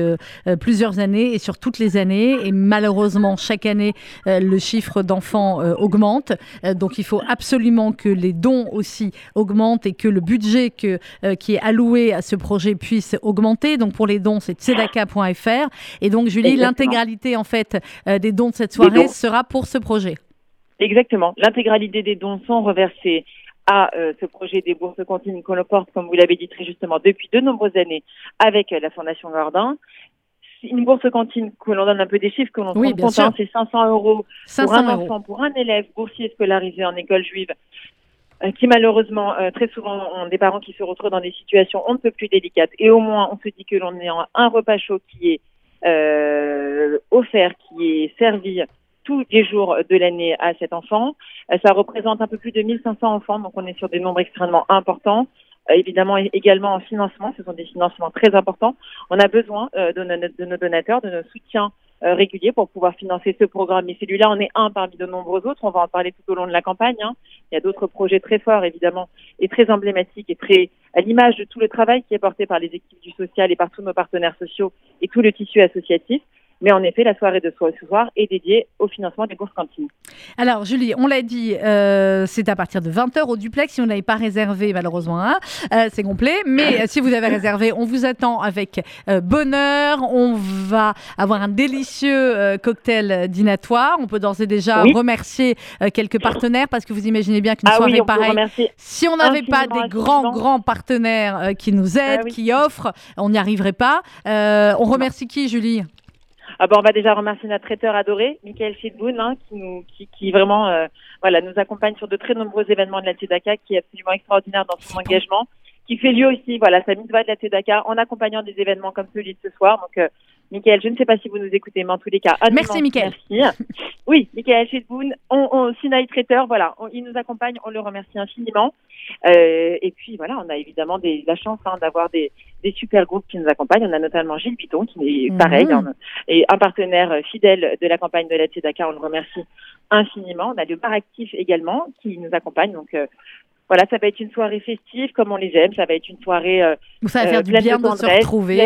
plusieurs années et sur toutes les années. Et malheureusement, chaque année, le chiffre d'enfants augmente. Donc, il faut absolument que les dons aussi augmentent et que le budget que, qui est alloué à ce projet puisse augmenter. Donc, pour les dons, c'est tzedaka.fr. Et donc, Julie, l'intégralité, en fait, des dons de cette soirée sera pour ce projet. Exactement. L'intégralité des dons sont reversés à euh, ce projet des bourses cantines qu'on porte, comme vous l'avez dit très justement, depuis de nombreuses années avec euh, la Fondation Gordin. C'est Une bourse cantine que l'on donne un peu des chiffres que l'on Oui, compte, hein, c'est 500 euros pour 500 un euros. enfant, pour un élève boursier scolarisé en école juive, euh, qui malheureusement, euh, très souvent, ont des parents qui se retrouvent dans des situations on ne peut plus délicates. Et au moins, on se dit que l'on est en un repas chaud qui est euh, offert, qui est servi tous les jours de l'année à cet enfant. Euh, ça représente un peu plus de 1500 enfants, donc on est sur des nombres extrêmement importants. Euh, évidemment, également en financement, ce sont des financements très importants. On a besoin euh, de, nos- donateurs, de nos soutiens réguliers pour pouvoir financer ce programme. Et celui-là en est un parmi de nombreux autres. On va en parler tout au long de la campagne. hein. Il y a d'autres projets très forts, évidemment, et très emblématiques et très à l'image de tout le travail qui est porté par les équipes du social et par tous nos partenaires sociaux et tout le tissu associatif. Mais en effet, la soirée de ce soir est dédiée au financement des bourses cantines. Alors, Julie, on l'a dit, euh, c'est à partir de 20h au duplex. Si vous n'avez pas réservé, malheureusement, hein, euh, c'est complet. Mais euh, si vous avez réservé, on vous attend avec euh, bonheur. On va avoir un délicieux cocktail dînatoire. On peut d'ores et déjà Oui. remercier quelques partenaires parce que vous imaginez bien qu'une Ah soirée oui, on pareille, si on n'avait pas des grands, grands partenaires qui nous aident, Ah oui. qui offrent, on n'y arriverait pas. On remercie qui, Julie? Ah ben, on va déjà remercier notre traiteur adoré, Michael Fidboun, hein, qui, nous, qui, qui vraiment euh, voilà, nous accompagne sur de très nombreux événements de la Tzedaka, qui est absolument extraordinaire dans son engagement, qui fait lieu aussi, voilà, sa mitzvah de la Tzedaka en accompagnant des événements comme celui de ce soir. Donc, euh, Michael, je ne sais pas si vous nous écoutez, mais en tous les cas, un Merci, Michael. Merci. *laughs* Oui, Michael Chedboun, on, on, Sinaï Traiteur, voilà, on- il nous accompagne, on le remercie infiniment. Euh, et puis voilà, on a évidemment des, la chance hein, d'avoir des, des super groupes qui nous accompagnent. On a notamment Gilles Piton, qui est Mhm. pareil, hein, et un partenaire euh, fidèle de la campagne de la Tzedaka, on le remercie infiniment. On a le bar actif également qui nous accompagne. Donc euh, voilà, ça va être une soirée festive comme on les aime. Ça va être une soirée euh, Où ça va euh, faire du pleine bien de se tendresse, pleine- retrouver.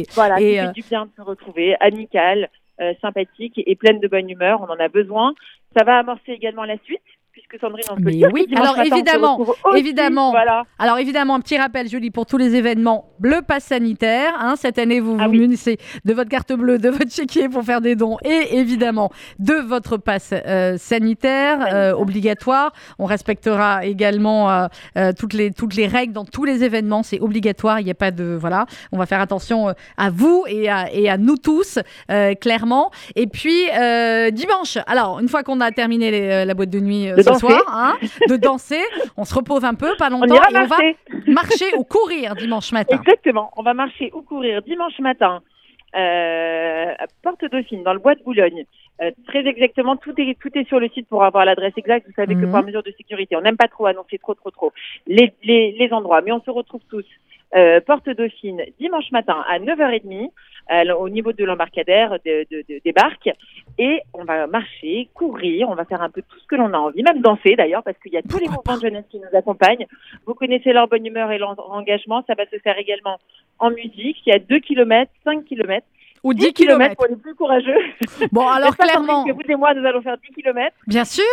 Et, voilà, et, fait euh, du bien de se retrouver, amicale, euh, sympathique et pleine de bonne humeur. On en a besoin. Ça va amorcer également la suite, puisque Sandrine, peut dire. oui, alors matin, évidemment, aussi, évidemment. Voilà. Alors évidemment, un petit rappel, Julie, pour tous les événements, bleu pass sanitaire. hein, cette année, vous Ah vous munissez de votre carte bleue, de votre chéquier pour faire des dons et évidemment de votre passe euh, sanitaire euh, obligatoire. On respectera également euh, toutes, les, toutes les règles dans tous les événements. C'est obligatoire. Il n'y a pas de. Voilà. On va faire attention à vous et à, et à nous tous, clairement. Et puis, dimanche, alors, une fois qu'on a terminé les- la boîte de nuit ce. Soir, hein, de danser, on se repose un peu, pas longtemps, ira et on va marcher. ou courir dimanche matin. Exactement. On va marcher ou courir dimanche matin euh, à Porte Dauphine, dans le bois de Boulogne. Euh, très exactement, tout est, tout est sur le site pour avoir l'adresse exacte. Vous savez que Mhm. par mesure de sécurité, on n'aime pas trop annoncer trop, trop, trop les, les, les endroits. Mais on se retrouve tous euh, Porte Dauphine dimanche matin à 9h30 euh, au niveau de l'embarcadère de, de- de- des barques. Et on va marcher, courir, on va faire un peu tout ce que l'on a envie, même danser d'ailleurs, parce qu'il y a tous les mouvements de jeunesse qui nous accompagnent. Vous connaissez leur bonne humeur et leur engagement. Ça va se faire également en musique. Il y a 2 km, 5 km. Ou 10 kilomètres. pour les plus courageux. *laughs* Bon, alors clairement, que vous et moi, nous allons faire 10 km. bien sûr,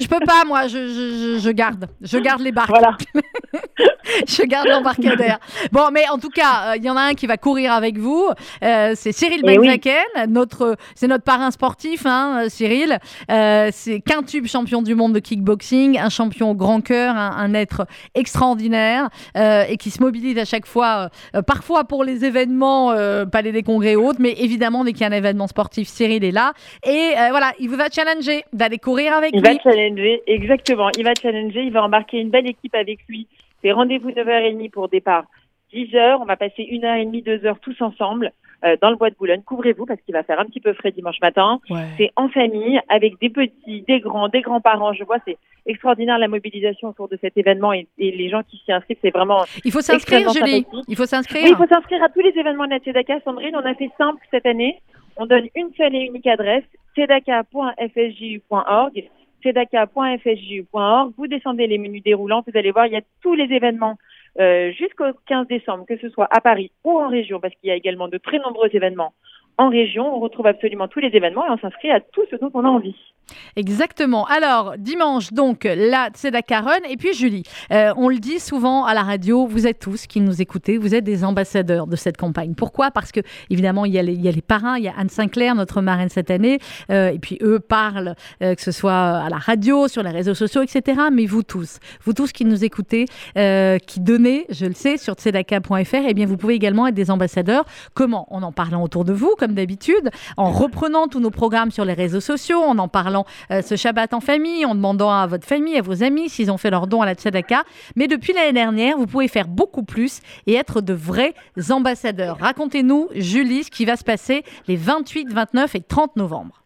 je peux pas, moi, je, je, je, garde, je garde les barques. Voilà. *laughs* je garde l'embarcadère. Bon, mais en tout cas, euh, il y en a un qui va courir avec vous. Euh, c'est Cyril Eh oui. Benzaken, notre, c'est notre parrain sportif, hein, euh, Cyril. Euh, c'est quintube champion du monde de kickboxing, un champion au grand cœur, un, un être extraordinaire et qui se mobilise à chaque fois, parfois pour les événements, palais des congrès autres, mais évidemment dès qu'il y a un événement sportif, Cyril est là et euh, voilà, il vous va challenger d'aller courir avec Il lui. va challenger, exactement. Il va challenger, il va embarquer une belle équipe avec lui. C'est rendez-vous 9h30 pour départ 10h. On va passer une heure et demie, deux heures tous ensemble euh, dans le bois de Boulogne. Couvrez-vous parce qu'il va faire un petit peu frais dimanche matin. C'est en famille, avec des petits, des grands, des grands-parents. Je vois, c'est extraordinaire la mobilisation autour de cet événement et, et les gens qui s'y inscrivent. C'est vraiment Il faut s'inscrire, Julie. Il faut s'inscrire. Oui, il faut s'inscrire à tous les événements de la Tzedaka. Sandrine, on a fait simple cette année. On donne une seule et unique adresse, tzedaka.fsju.org. tzedaka.fsju.org. Vous descendez les menus déroulants, vous allez voir, il y a tous les événements euh, jusqu'au 15 décembre, que ce soit à Paris ou en région, parce qu'il y a également de très nombreux événements en région. On retrouve absolument tous les événements et on s'inscrit à tout ce dont on a envie. Exactement. Alors, dimanche, donc, la Tzedaka Run. Et puis, Julie, euh, on le dit souvent à la radio, vous êtes tous qui nous écoutez, vous êtes des ambassadeurs de cette campagne. Pourquoi? Parce que, évidemment, il y, a les, parrains, il y a Anne Sinclair, notre marraine cette année, euh, et puis eux parlent, euh, que ce soit à la radio, sur les réseaux sociaux, etc. Mais vous tous, vous tous qui nous écoutez, qui donnez, je le sais, sur tzedaka.fr, eh bien, vous pouvez également être des ambassadeurs. Comment? En en parlant autour de vous, comme d'habitude, en reprenant tous nos programmes sur les réseaux sociaux, en en parlant euh, ce Shabbat en famille, en demandant à votre famille, à vos amis s'ils ont fait leur don à la Tzedaka. Mais depuis l'année dernière, vous pouvez faire beaucoup plus et être de vrais ambassadeurs. Racontez-nous, Julie, ce qui va se passer les 28, 29 et 30 novembre.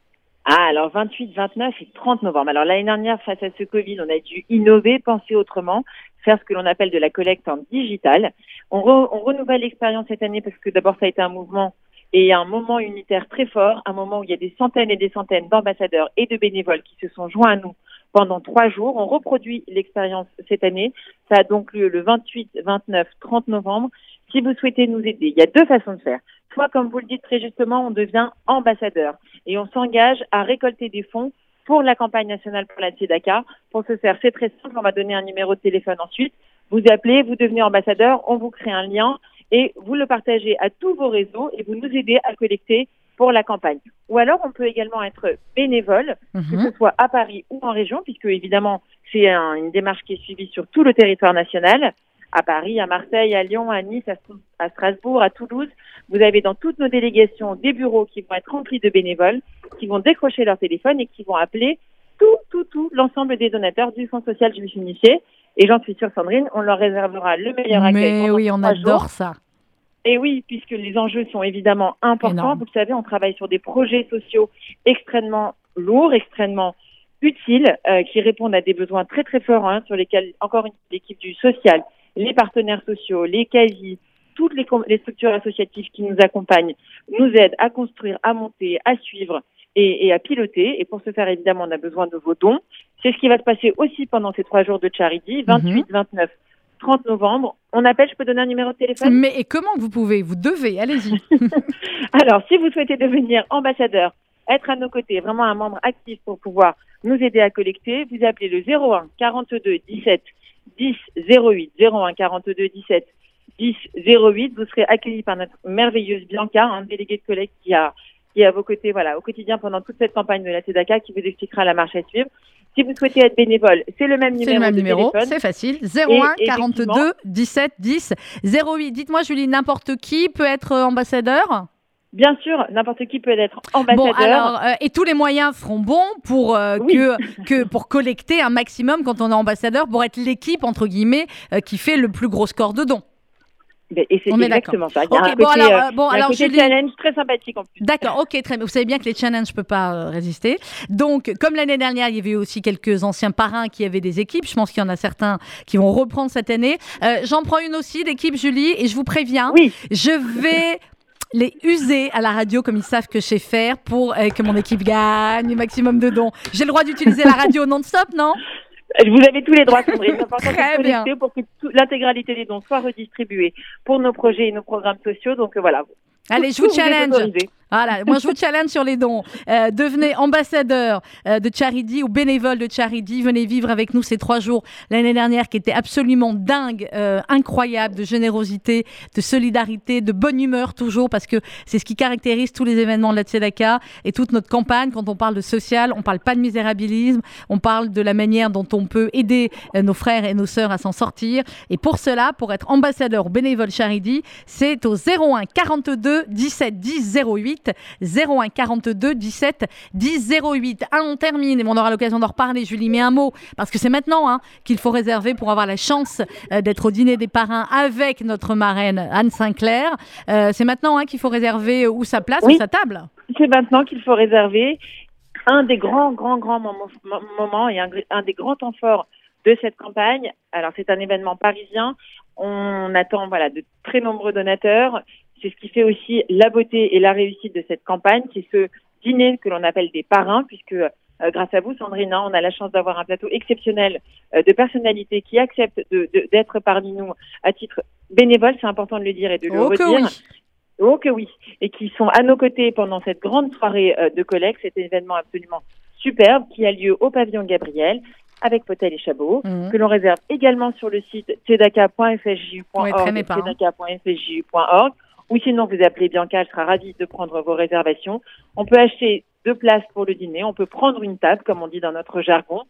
Ah, alors 28, 29 et 30 novembre. Alors l'année dernière, face à ce Covid, on a dû innover, penser autrement, faire ce que l'on appelle de la collecte en digital. On, re- on renouvelle l'expérience cette année parce que d'abord ça a été un mouvement et un moment unitaire très fort, un moment où il y a des centaines et des centaines d'ambassadeurs et de bénévoles qui se sont joints à nous pendant trois jours. On reproduit l'expérience cette année. Ça a donc lieu le 28, 29, 30 novembre. Si vous souhaitez nous aider, il y a deux façons de faire. Soit, comme vous le dites très justement, on devient ambassadeur et on s'engage à récolter des fonds pour la campagne nationale pour la Tzedaka. Pour ce faire, c'est très simple. On va donner un numéro de téléphone ensuite. Vous appelez, vous devenez ambassadeur, on vous crée un lien et vous le partagez à tous vos réseaux et vous nous aidez à collecter pour la campagne. Ou alors, on peut également être bénévole, que ce soit à Paris ou en région, puisque évidemment, c'est un- une démarche qui est suivie sur tout le territoire national, à Paris, à Marseille, à Lyon, à Nice, à, Str- à Strasbourg, à Toulouse. Vous avez dans toutes nos délégations des bureaux qui vont être remplis de bénévoles, qui vont décrocher leur téléphone et qui vont appeler tout, tout, tout l'ensemble des donateurs du Fonds social juif unifié. Et j'en suis sûre, Sandrine, on leur réservera le meilleur accueil. Mais oui, on adore jours. ça. Et oui, puisque les enjeux sont évidemment importants. Énorme. Vous le savez, on travaille sur des projets sociaux extrêmement lourds, extrêmement utiles, euh, qui répondent à des besoins très très forts, hein, sur lesquels, encore une l'équipe du social, les partenaires sociaux, les quasi, toutes les structures associatives qui nous accompagnent, nous aident à construire, à monter, à suivre et, et à piloter. Et pour ce faire, évidemment, on a besoin de vos dons. C'est ce qui va se passer aussi pendant ces trois jours de charity, 28, 29, 30 novembre. On appelle, je peux donner un numéro de téléphone? Mais et comment vous pouvez? Vous devez, allez-y. *laughs* *laughs* Alors, si vous souhaitez devenir ambassadeur, être à nos côtés, vraiment un membre actif pour pouvoir nous aider à collecter, vous appelez le 01 42 17 10 08 01 42 17 10 08. Vous serez accueilli par notre merveilleuse Bianca, un délégué de collecte qui a qui est à vos côtés, voilà, au quotidien pendant toute cette campagne de la TEDACA, qui vous expliquera la marche à suivre. Si vous souhaitez être bénévole, c'est le même C'est numéro le même numéro, c'est facile. 01 Et 42 effectivement- 17 10 08. Dites-moi, Julie, n'importe qui peut être euh, ambassadeur? Bien sûr, n'importe qui peut être ambassadeur. Bon, alors, euh, et tous les moyens seront bons pour, euh, que, que, pour collecter un maximum quand on est ambassadeur, pour être l'équipe, entre guillemets, euh, qui fait le plus gros score de dons. Et c'est On est exactement ça. d'accord. Il y a Ok, un bon, côté, alors, euh, euh, bon, un côté Julie- challenge très sympathique en plus. D'accord, ok, très bien. Vous savez bien que les challenges, je ne peux pas euh, résister. Donc, comme l'année dernière, il y avait aussi quelques anciens parrains qui avaient des équipes. Je pense qu'il y en a certains qui vont reprendre cette année. Euh, J'en prends une aussi, l'équipe Julie, et je vous préviens, je vais les user à la radio comme ils savent que je sais faire pour euh, que mon équipe gagne le maximum de dons. J'ai le droit d'utiliser la radio non-stop, non? Vous avez tous les droits, Sandrine. C'est de Très bien. pour que l'intégralité des dons soit redistribuée pour nos projets et nos programmes sociaux. Donc euh, voilà. Allez, Tout- je vous challenge. Voilà, moi je vous challenge sur les dons. Euh, devenez ambassadeur euh, de Charity ou bénévole de Charity. Venez vivre avec nous ces trois jours l'année dernière qui était absolument dingue, euh, incroyable, de générosité, de solidarité, de bonne humeur toujours parce que c'est ce qui caractérise tous les événements de la Tzedaka et toute notre campagne. Quand on parle de social, on parle pas de misérabilisme, on parle de la manière dont on peut aider euh, nos frères et nos sœurs à s'en sortir. Et pour cela, pour être ambassadeur ou bénévole Charity, c'est au 01 42 17 10 08 01 42 17 10 08. Ah, on termine et on aura l'occasion d'en reparler, Julie, mais un mot, parce que c'est maintenant hein, qu'il faut réserver pour avoir la chance euh, d'être au dîner des parrains avec notre marraine Anne Sinclair. Euh, c'est maintenant hein, qu'il faut réserver où sa place Oui. ou sa table. C'est maintenant qu'il faut réserver un des grands, grands, grands moments, mo- moments et un, un des grands temps forts de cette campagne. Alors, c'est un événement parisien. On attend voilà, de très nombreux donateurs. C'est ce qui fait aussi la beauté et la réussite de cette campagne. C'est ce dîner que l'on appelle des parrains, puisque euh, grâce à vous, Sandrine, hein, on a la chance d'avoir un plateau exceptionnel euh, de personnalités qui acceptent de- de- d'être parmi nous à titre bénévole. C'est important de le dire et de le Oh redire. oui. Oh que oui, et qui sont à nos côtés pendant cette grande soirée euh, de collecte, cet événement absolument superbe qui a lieu au pavillon Gabriel avec Potel et Chabot, Mhm. que l'on réserve également sur le site tzedaka.fsju.org, ou sinon vous appelez Bianca, elle sera ravie de prendre vos réservations. On peut acheter deux places pour le dîner, on peut prendre une table, comme on dit dans notre jargon.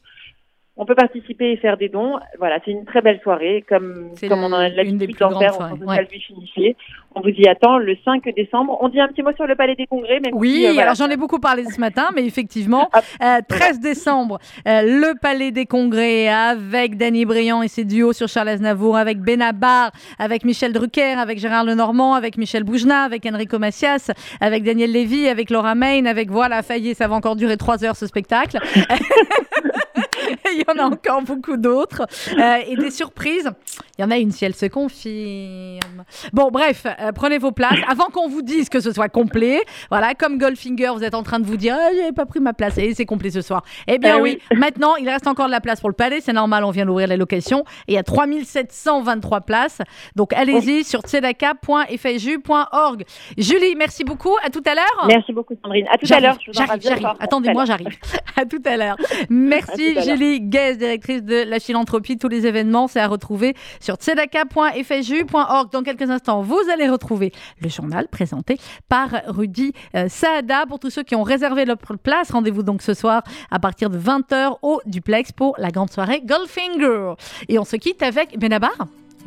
On peut participer et faire des dons. Voilà, c'est une très belle soirée, comme, comme on en a l'habitude d'en faire Centre ouais. On vous y attend le 5 décembre. On dit un petit mot sur le Palais des Congrès, même Oui, si, euh, voilà. alors j'en ai beaucoup parlé ce matin, mais effectivement, euh, 13 décembre, euh, le Palais des Congrès avec Danny Briand et ses duos sur Charles Aznavour, avec Benabar, avec Michel Drucker, avec Gérard Lenormand, avec Michel Boujna, avec Enrico Macias, avec Daniel Lévy, avec Laura Main, avec voilà, Faillet, ça va encore durer trois heures ce spectacle. *laughs* *laughs* Il y en a encore beaucoup d'autres. Euh, et des surprises. Il y en a une si elle se confirme. Bon, bref, euh, prenez vos places. Avant qu'on vous dise que ce soit complet, voilà, comme Goldfinger, vous êtes en train de vous dire ah, j'avais pas pris ma place et c'est complet ce soir. Eh bien Ah oui. oui. *laughs* maintenant, il reste encore de la place pour le palais. C'est normal, on vient d'ouvrir les locations. Et il y a 3723 places. Donc allez-y sur tzedaka.fju.org. Julie, merci beaucoup. À tout à l'heure. Merci beaucoup, Sandrine. À tout à l'heure. J'arrive, j'arrive. Attendez-moi, j'arrive. À tout à l'heure. *laughs* Merci À Guez, directrice de la philanthropie. Tous les événements, c'est à retrouver sur tzedaka.fju.org. Dans quelques instants, vous allez retrouver le journal présenté par Rudy euh, Saada. Pour tous ceux qui ont réservé leur place, rendez-vous donc ce soir à partir de 20h au duplex pour la grande soirée Goldfinger. Et on se quitte avec Benabar.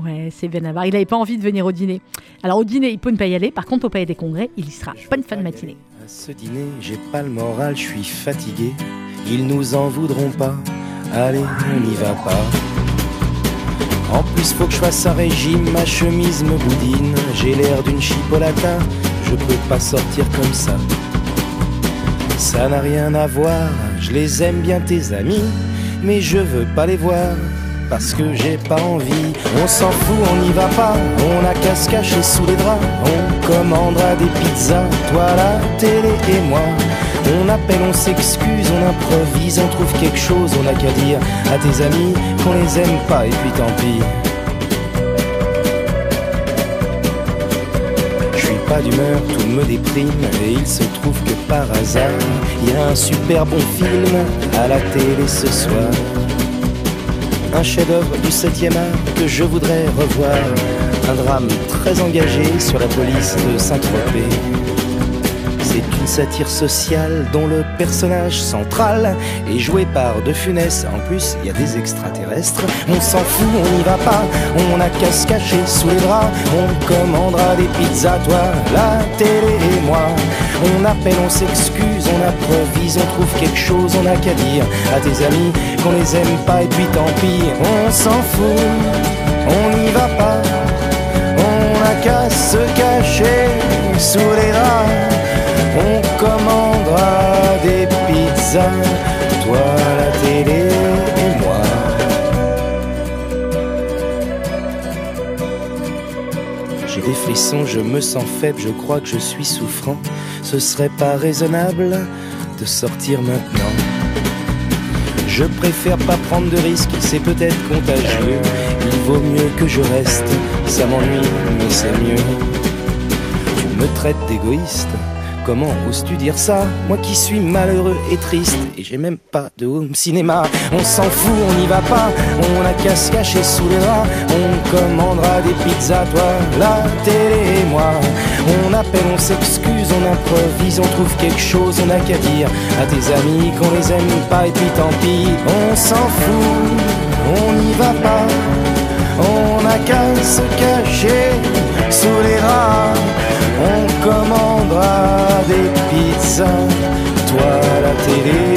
Ouais, c'est Benabar. Il n'avait pas envie de venir au dîner. Alors au dîner, il peut ne pas y aller. Par contre, au palais des congrès, il y sera. Bonne fin de matinée. À ce dîner, j'ai pas le moral, je suis fatigué. Ils nous en voudront pas. Allez, on n'y va pas. En plus, faut que je fasse un régime, ma chemise me boudine. J'ai l'air d'une chipolata, je peux pas sortir comme ça. Ça n'a rien à voir, je les aime bien tes amis, mais je veux pas les voir parce que j'ai pas envie. On s'en fout, on n'y va pas, on a qu'à se cacher sous les draps. On commandera des pizzas, toi la télé et moi. On appelle, on s'excuse, on improvise, on trouve quelque chose, on a qu'à dire à tes amis qu'on les aime pas et puis tant pis. Je suis pas d'humeur, tout me déprime et il se trouve que par hasard, il y a un super bon film à la télé ce soir. Un chef-d'œuvre du 7e art que je voudrais revoir. Un drame très engagé sur la police de Saint-Tropez. C'est une satire sociale dont le personnage central est joué par De Funès. En plus, il y a des extraterrestres. On s'en fout, on n'y va pas. On a qu'à se cacher sous les draps. On commandera des pizzas, toi, la télé. On appelle, on s'excuse, on improvise, on trouve quelque chose, on a qu'à dire à tes amis qu'on les aime pas et puis tant pis. On s'en fout, on n'y va pas. On a qu'à se cacher sous les draps. On commandera des pizzas, toi la télé frissons, je me sens faible, je crois que je suis souffrant. Ce serait pas raisonnable de sortir maintenant. Je préfère pas prendre de risques, c'est peut-être contagieux. Il vaut mieux que je reste, ça m'ennuie, mais c'est mieux. Tu me traites d'égoïste, comment oses-tu dire ça Moi qui suis malheureux et triste, et j'ai même pas de home cinéma. On s'en fout, on n'y va pas, on a qu'à se cacher sous les draps. On commandera des pizzas, toi, la télé et moi. On appelle, on s'excuse, on improvise, on trouve quelque chose, on a qu'à dire à tes amis qu'on les aime pas, et puis tant pis. On s'en fout, on n'y va pas. On n'a qu'à se cacher sous les draps. On toi la télé.